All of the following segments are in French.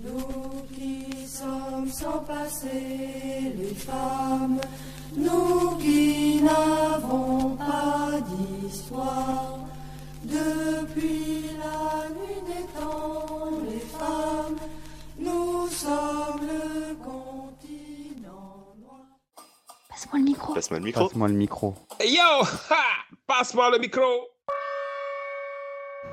Nous qui sommes sans passé, les femmes, nous qui n'avons pas d'histoire, depuis la nuit des temps, les femmes, nous sommes le continent noir. Passe-moi le micro. Passe-moi le micro. Passe-moi le micro. Hey yo ha Passe-moi le micro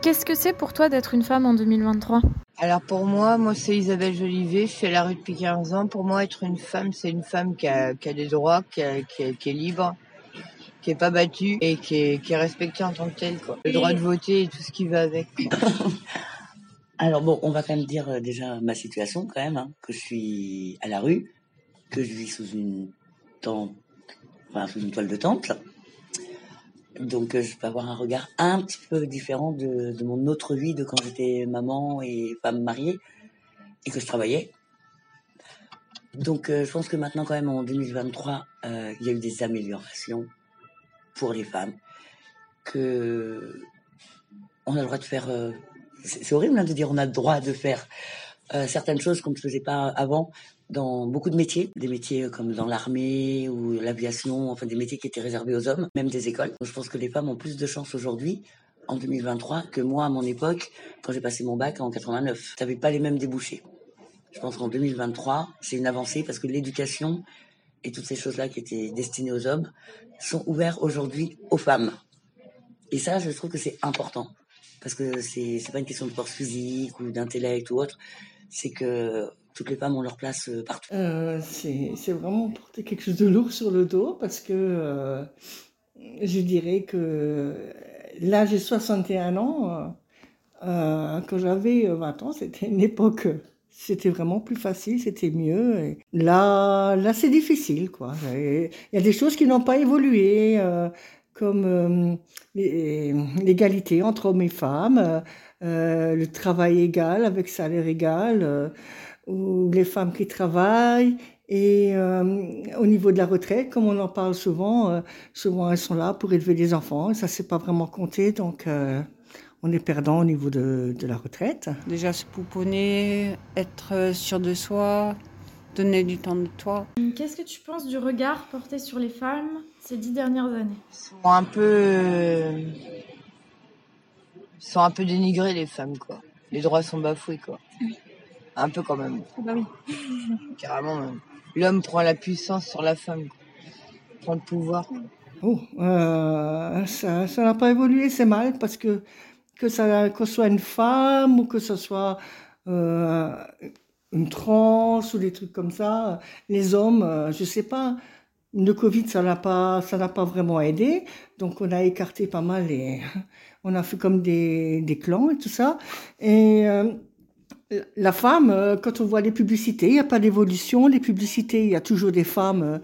Qu'est-ce que c'est pour toi d'être une femme en 2023 Alors pour moi, moi c'est Isabelle Jolivet, je fais la rue depuis 15 ans. Pour moi, être une femme, c'est une femme qui a, qui a des droits, qui, a- qui, a- qui est libre, qui est pas battue et qui est, qui est respectée en tant que telle. Quoi. Le droit de voter et tout ce qui va avec. Alors bon, on va quand même dire euh, déjà ma situation quand même, hein, que je suis à la rue, que je vis sous une tente, enfin sous une toile de tente. Donc euh, je peux avoir un regard un petit peu différent de, mon autre vie de quand j'étais maman et femme mariée et que je travaillais. Donc euh, je pense que maintenant quand même en 2023, euh, il y a eu des améliorations pour les femmes, que on a le droit de faire c'est c'est horrible hein, de dire on a le droit de faire euh, certaines choses qu'on ne faisait pas avant dans beaucoup de métiers, des métiers comme dans l'armée ou l'aviation, enfin des métiers qui étaient réservés aux hommes, même des écoles. Je pense que les femmes ont plus de chance aujourd'hui, en 2023, que moi à mon époque, quand j'ai passé mon bac en 89. T'avais pas les mêmes débouchés. Je pense qu'en 2023, c'est une avancée parce que l'éducation et toutes ces choses-là qui étaient destinées aux hommes sont ouvertes aujourd'hui aux femmes. Et ça, je trouve que c'est important parce que c'est c'est pas une question de force physique ou d'intellect ou autre, c'est que toutes les femmes ont leur place euh, partout. Euh, c'est vraiment porter quelque chose de lourd sur le dos parce que euh, je dirais que là j'ai 61 ans. quand j'avais 20 ans, c'était une époque, c'était vraiment plus facile, c'était mieux. Là, là c'est difficile, Il y a des choses qui n'ont pas évolué, comme euh, l'égalité entre hommes et femmes, euh, euh, le travail égal avec salaire égal. ou les femmes qui travaillent. Et au niveau de la retraite, comme on en parle souvent, souvent elles sont là pour élever des enfants. Et ça, c'est pas vraiment compté, donc on est perdant au niveau de, de la retraite. Déjà se pouponner, être sûr de soi, donner du temps de toi. Qu'est-ce que tu penses du regard porté sur les femmes ces dix dernières années? Ils sont un peu, euh, ils sont un peu dénigrés les femmes quoi. Les droits sont bafoués quoi. Un peu quand même. Bah oui. Carrément même. L'homme prend la puissance sur la femme. Quoi. Prend le pouvoir. Oh, euh, ça ça n'a pas évolué, c'est mal, parce que que ça que ce soit une femme ou que ce soit euh, une trans ou des trucs comme ça, les hommes, euh, je sais pas. Le Covid, ça n'a pas, ça pas vraiment aidé. Donc, on a écarté pas mal les, on a fait comme des, des clans et tout ça. Et euh, la femme, euh, quand on voit les publicités, il n'y a pas d'évolution. Les publicités, il y a toujours des femmes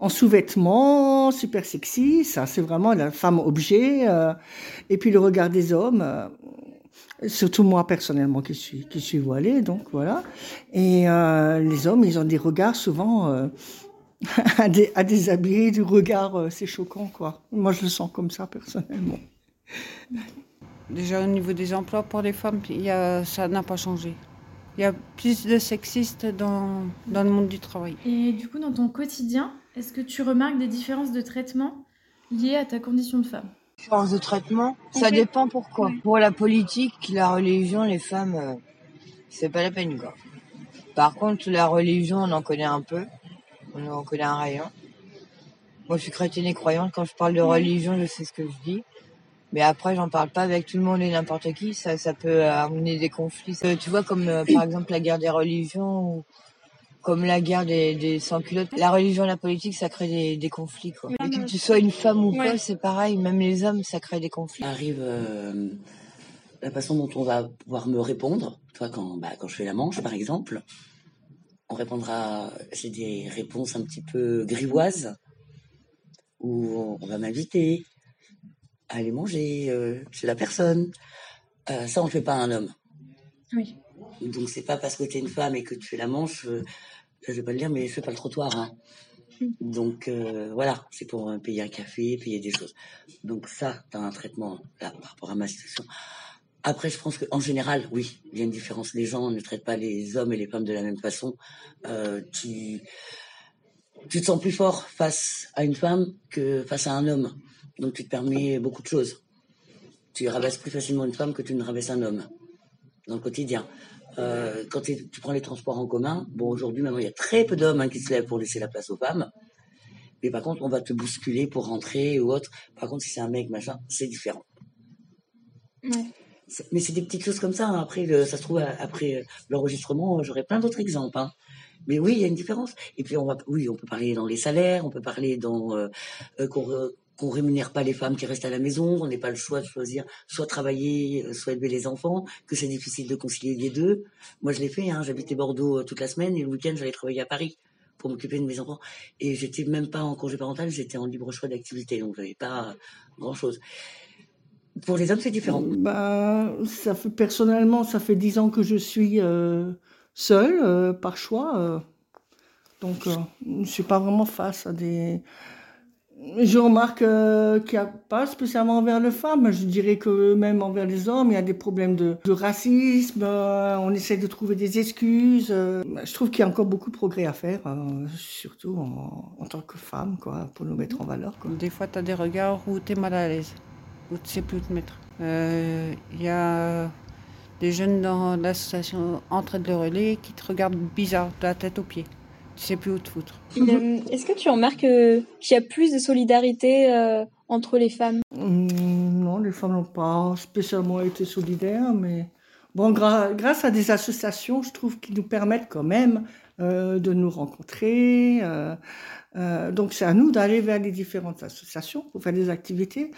en sous-vêtements, super sexy. Ça, c'est vraiment la femme objet. et puis le regard des hommes, surtout moi personnellement qui suis, qui suis voilée, donc voilà. Et euh, les hommes, ils ont des regards souvent euh, à, dé- à déshabiller, du regard, euh, c'est choquant, quoi. Moi, je le sens comme ça personnellement. Déjà au niveau des emplois pour les femmes, il y a, ça n'a pas changé. Il y a plus de sexistes dans, dans le monde du travail. Et du coup, dans ton quotidien, est-ce que tu remarques des différences de traitement liées à ta condition de femme? Différence de traitement, ça dépend pourquoi. Pour la politique, la religion, les femmes, euh, c'est pas la peine quoi. Par contre, la religion, on en connaît un peu. On en connaît un rayon. Moi, je suis chrétienne et croyante. Quand je parle de religion, je sais ce que je dis. Mais après, j'en parle pas avec tout le monde et n'importe qui. Ça, ça peut amener des conflits. Euh, tu vois, comme euh, par exemple la guerre des religions ou comme la guerre des, des sans-culottes. La religion et la politique, ça crée des, des conflits, quoi. Et que tu sois une femme ou pas, c'est pareil. Même les hommes, ça crée des conflits. Arrive euh, la façon dont on va pouvoir me répondre. Toi, quand, bah, quand je fais la manche, par exemple, on répondra, j'ai des réponses un petit peu grivoises, où on va m'inviter à aller manger euh, chez la personne. Euh, ça, on ne le fait pas à un homme. Oui. Donc, c'est pas parce que tu es une femme et que tu fais la manche, euh, je vais pas le dire, mais je fais pas le trottoir. hein. Donc, euh, voilà, c'est pour euh, payer un café, payer des choses. Donc, ça, tu as un traitement là, par rapport à ma situation. Après, je pense qu'en général, oui, il y a une différence. Les gens ne traitent pas les hommes et les femmes de la même façon. Euh, tu, te sens plus fort face à une femme que face à un homme. Donc tu te permets beaucoup de choses. Tu rabaisses plus facilement une femme que tu ne rabaisses un homme dans le quotidien. Euh, quand tu prends les transports en commun, bon aujourd'hui maintenant il y a très peu d'hommes hein, qui se lèvent pour laisser la place aux femmes. Mais par contre on va te bousculer pour rentrer ou autre. Par contre si c'est un mec machin, c'est différent. Ouais. Mais c'est des petites choses comme ça. hein. Après, le- ça se trouve, après euh, l'enregistrement, j'aurai plein d'autres exemples. hein. Mais oui, il y a une différence. Et puis, on va, oui, on peut parler dans les salaires, on peut parler dans euh, euh, qu'on re- qu'on rémunère pas les femmes qui restent à la maison, on n'est pas le choix de choisir soit travailler, euh, soit élever les enfants, que c'est difficile de concilier les deux. Moi, je l'ai fait. Hein, J'habitais Bordeaux euh, toute la semaine et le week-end, j'allais travailler à Paris pour m'occuper de mes enfants. Et j'étais même pas en congé parental, j'étais en libre choix d'activité, donc j'avais pas grand chose. Pour les hommes, c'est différent. Ben, ça fait, personnellement, ça fait dix ans que je suis euh, seule, euh, par choix. euh. donc, euh, je ne suis pas vraiment face à des... Je remarque euh, qu'il n'y a pas spécialement envers les femmes. Je dirais que même envers les hommes, il y a des problèmes de, racisme. euh, on essaie de trouver des excuses. euh. je trouve qu'il y a encore beaucoup de progrès à faire, euh, surtout en, tant que femme, quoi, pour nous mettre en valeur. Des fois, tu as des regards où tu es mal à l'aise, où tu ne sais plus où te mettre. Il y a des jeunes dans l'association Entraide le Relais qui te regardent bizarre, de la tête aux pieds. Tu sais plus où te foutre. Est-ce que tu remarques euh, qu'il y a plus de solidarité euh, entre les femmes? Hum, non, les femmes n'ont pas spécialement été solidaires, mais bon, gra- grâce à des associations, je trouve qui nous permettent quand même euh, de nous rencontrer. Euh, donc c'est à nous d'aller vers les différentes associations pour faire des activités,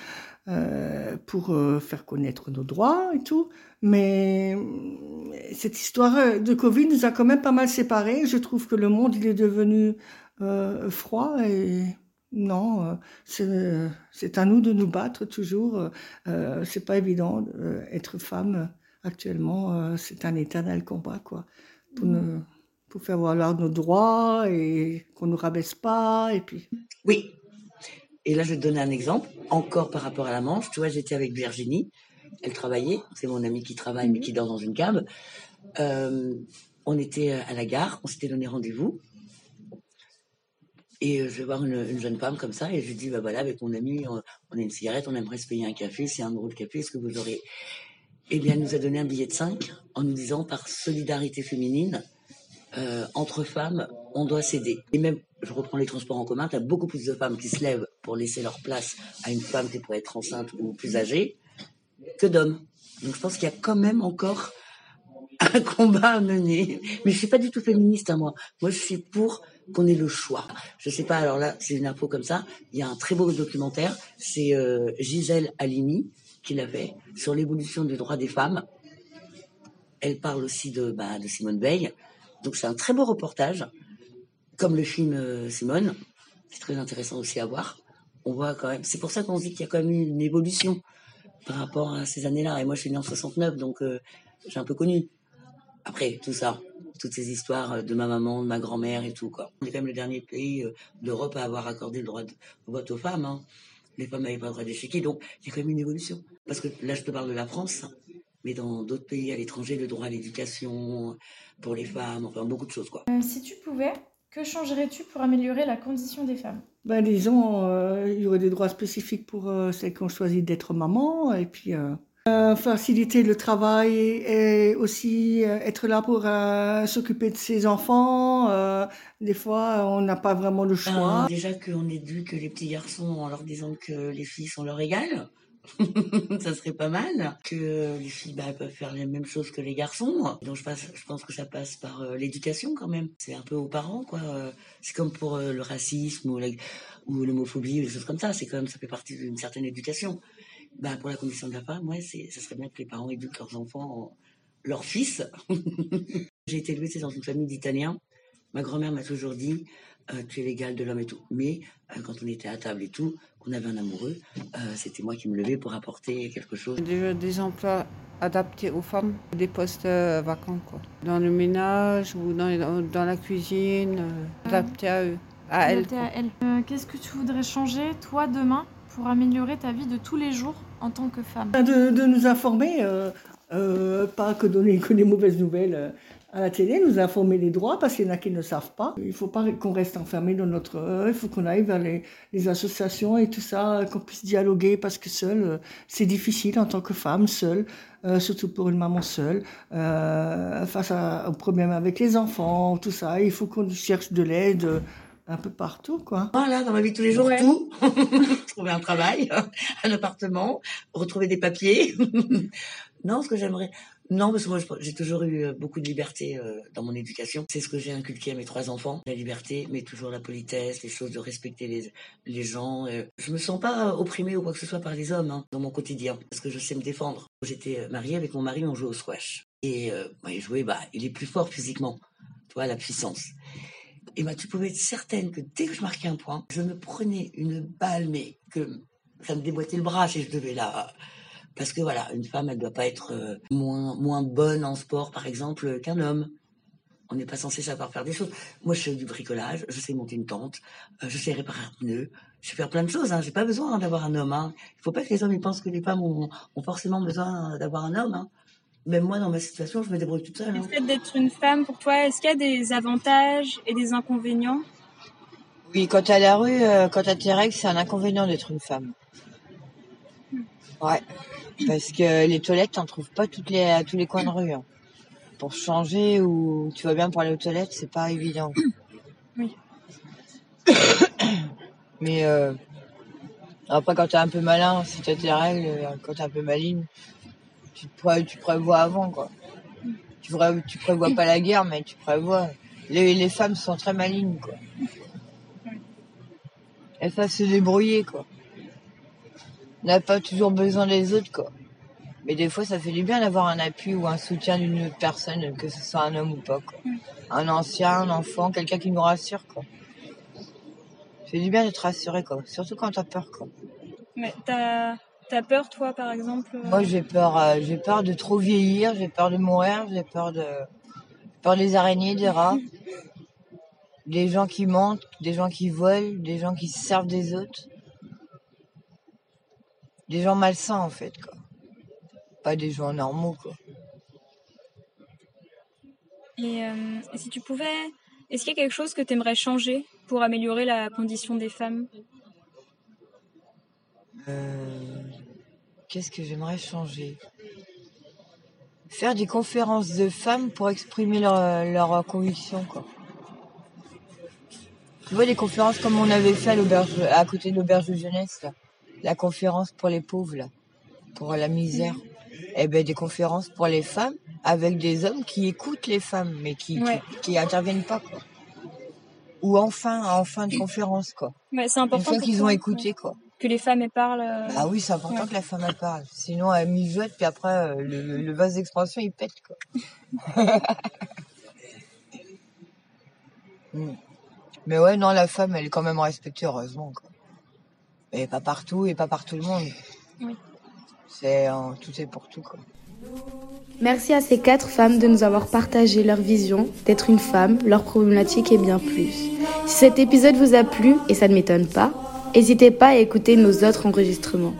euh, pour euh, faire connaître nos droits et tout. Mais cette histoire de Covid nous a quand même pas mal séparés. Je trouve que le monde il est devenu froid et non, c'est à nous de nous battre toujours. C'est pas évident. être femme actuellement, c'est un éternel combat, quoi. Pour, ne- pour faire valoir nos droits et qu'on nous rabaisse pas. Et puis. Oui. Et là, je vais te donner un exemple, encore par rapport à la Manche. Tu vois, j'étais avec Virginie. Elle travaillait. C'est mon amie qui travaille, mais qui dort dans une cave. Euh, on était à la gare. On s'était donné rendez-vous. Et euh, je vais voir une, une jeune femme comme ça. Et je lui dis, bah voilà, avec mon ami, on, on a une cigarette. On aimerait se payer un café. C'est un euro de café. Est-ce que vous aurez... Eh bien, elle nous a donné un billet de 5 en nous disant, par solidarité féminine, euh, entre femmes, on doit s'aider. Et même, je reprends les transports en commun, tu as beaucoup plus de femmes qui se lèvent pour laisser leur place à une femme qui pourrait être enceinte ou plus âgée que d'hommes. Donc je pense qu'il y a quand même encore un combat à mener. Mais je suis pas du tout féministe à moi. Moi, je suis pour qu'on ait le choix. Je sais pas, alors là, c'est une info comme ça. Il y a un très beau documentaire. C'est euh, Gisèle Halimi qui l'a fait sur l'évolution des droits des femmes. Elle parle aussi de, bah, de Simone Veil. Donc c'est un très beau reportage, comme le film euh, Simone, qui est très intéressant aussi à voir. On voit quand même. C'est pour ça qu'on se dit qu'il y a quand même eu une évolution par rapport à ces années-là. Et moi, je suis née en 69, donc euh, j'ai un peu connu. Après, tout ça, toutes ces histoires euh, de ma maman, de ma grand-mère et tout. Quoi. On est quand même le dernier pays d'Europe à avoir accordé le droit de vote aux femmes. hein. Les femmes n'avaient pas le droit d'échiquier, donc il y a quand même une évolution. Parce que là, je te parle de la France, mais dans d'autres pays à l'étranger, le droit à l'éducation pour les femmes, enfin beaucoup de choses. quoi. Euh, si tu pouvais, que changerais-tu pour améliorer la condition des femmes? Ben, disons, euh, il y aurait des droits spécifiques pour euh, celles qui ont choisi d'être maman, et puis euh, euh, faciliter le travail et aussi euh, être là pour euh, s'occuper de ses enfants. euh, des fois, on n'a pas vraiment le choix. Euh, déjà qu'on éduque les petits garçons en leur disant que les filles sont leur égales. ça serait pas mal que les filles bah, peuvent faire les mêmes choses que les garçons. Donc je, pense que ça passe par euh, l'éducation quand même. C'est un peu aux parents quoi. C'est comme pour euh, le racisme ou ou l'homophobie ou des choses comme ça. C'est quand même ça fait partie d'une certaine éducation. Bah, pour la condition de la femme, ça serait bien que les parents éduquent leurs enfants, leurs fils. J'ai été élevée dans une famille d'Italiens. Ma grand-mère m'a toujours dit, euh, tu es l'égal de l'homme et tout. Mais euh, quand on était à table et tout, qu'on avait un amoureux, euh, c'était moi qui me levais pour apporter quelque chose. Déjà des emplois adaptés aux femmes, des postes euh, vacants, quoi. Dans le ménage ou dans, dans la cuisine, euh, adaptés à eux, à elles. Euh, Qu'est-ce que tu voudrais changer, toi, demain, pour améliorer ta vie de tous les jours en tant que femme? De, de nous informer. euh, Euh, pas que donner que des mauvaises nouvelles euh, à la télé, nous informer des droits parce qu'il y en a qui ne savent pas. Il ne faut pas qu'on reste enfermé dans notre... Euh, il faut qu'on aille vers les, les, associations et tout ça, qu'on puisse dialoguer parce que seul, c'est difficile en tant que femme, seule, surtout pour une maman seule, face à, aux problèmes avec les enfants, tout ça. Il faut qu'on cherche de l'aide un peu partout, quoi. Voilà, dans ma vie de tous les jours, tout. Trouver un travail, un appartement, retrouver des papiers. non, ce que j'aimerais... Non, parce que moi, j'ai toujours eu euh, beaucoup de liberté euh, dans mon éducation. C'est ce que j'ai inculqué à mes trois enfants. La liberté, mais toujours la politesse, les choses de respecter les, les gens. Euh. Je me sens pas opprimée ou quoi que ce soit par les hommes hein, dans mon quotidien, parce que je sais me défendre. J'étais mariée avec mon mari, on jouait au squash. Et bah, il jouait, bah, il est plus fort physiquement. Tu vois, la puissance. Et bah, tu pouvais être certaine que dès que je marquais un point, je me prenais une balle, mais que ça me déboîtait le bras si je devais la... Parce que voilà, une femme, elle doit pas être euh, moins, moins bonne en sport, par exemple, qu'un homme. On n'est pas censé savoir faire des choses. Moi, je fais du bricolage, je sais monter une tente, euh, je sais réparer un pneu, je sais faire plein de choses. Hein. J'ai pas besoin d'avoir un homme. Hein. Il faut pas que les hommes ils pensent que les femmes ont, ont forcément besoin d'avoir un homme. Hein. Même moi, dans ma situation, je me débrouille toute seule. Le hein. fait d'être une femme, pour toi, est-ce qu'il y a des avantages et des inconvénients? Oui, quand tu à la rue, euh, quand tu tes règles, c'est un inconvénient d'être une femme. Ouais. Parce que les toilettes, t'en trouves pas toutes les, à tous les coins de rue. Hein. Pour changer ou tu vas bien pour aller aux toilettes, c'est pas évident. Oui. Mais euh, après, quand t'es un peu malin, si t'as tes règles, quand t'es un peu maligne, tu, tu prévois avant, quoi. Tu, prévois, tu prévois pas la guerre, mais tu prévois. Les, les femmes sont très malignes, quoi. Elles savent se débrouiller, quoi. On n'a pas toujours besoin des autres, quoi. Mais des fois, ça fait du bien d'avoir un appui ou un soutien d'une autre personne, que ce soit un homme ou pas, quoi. Un ancien, un enfant, quelqu'un qui nous rassure, quoi. Ça fait du bien d'être rassuré, quoi. Surtout quand t'as peur, quoi. Mais t'as T'as peur, toi, par exemple euh Moi, j'ai peur, euh, j'ai peur de trop vieillir, j'ai peur de mourir, j'ai peur de, peur des araignées, des rats, des gens qui mentent, des gens qui volent, des gens qui se servent des autres, des gens malsains en fait, quoi. Pas des gens normaux, quoi. Et, euh, si tu pouvais, est-ce qu'il y a quelque chose que tu aimerais changer pour améliorer la condition des femmes? Euh, qu'est-ce que j'aimerais changer? Faire des conférences de femmes pour exprimer leurs leur convictions, quoi. Tu vois, des conférences comme on avait fait à, à côté de l'auberge de jeunesse, La conférence pour les pauvres, là. Pour la misère. Eh ben, des conférences pour les femmes avec des hommes qui écoutent les femmes, mais qui, qui, interviennent pas, quoi. Ou enfin, en fin de conférence, quoi. c'est important. Une fois qu'ils ont écouté, quoi que les femmes elles parlent. Euh, ah oui, c'est important que la femme elle parle. Sinon, elle mijote, puis après, euh, le, le vase d'expansion, il pète, quoi. Hmm. Mais ouais, non, la femme, elle est quand même respectée, heureusement, quoi. Et pas partout, et pas par tout le monde. Oui. C'est tout est pour tout, quoi. Merci à ces quatre femmes de nous avoir partagé leur vision d'être une femme, leurs problématiques et bien plus. Si cet épisode vous a plu, et ça ne m'étonne pas, N'hésitez pas à écouter nos autres enregistrements.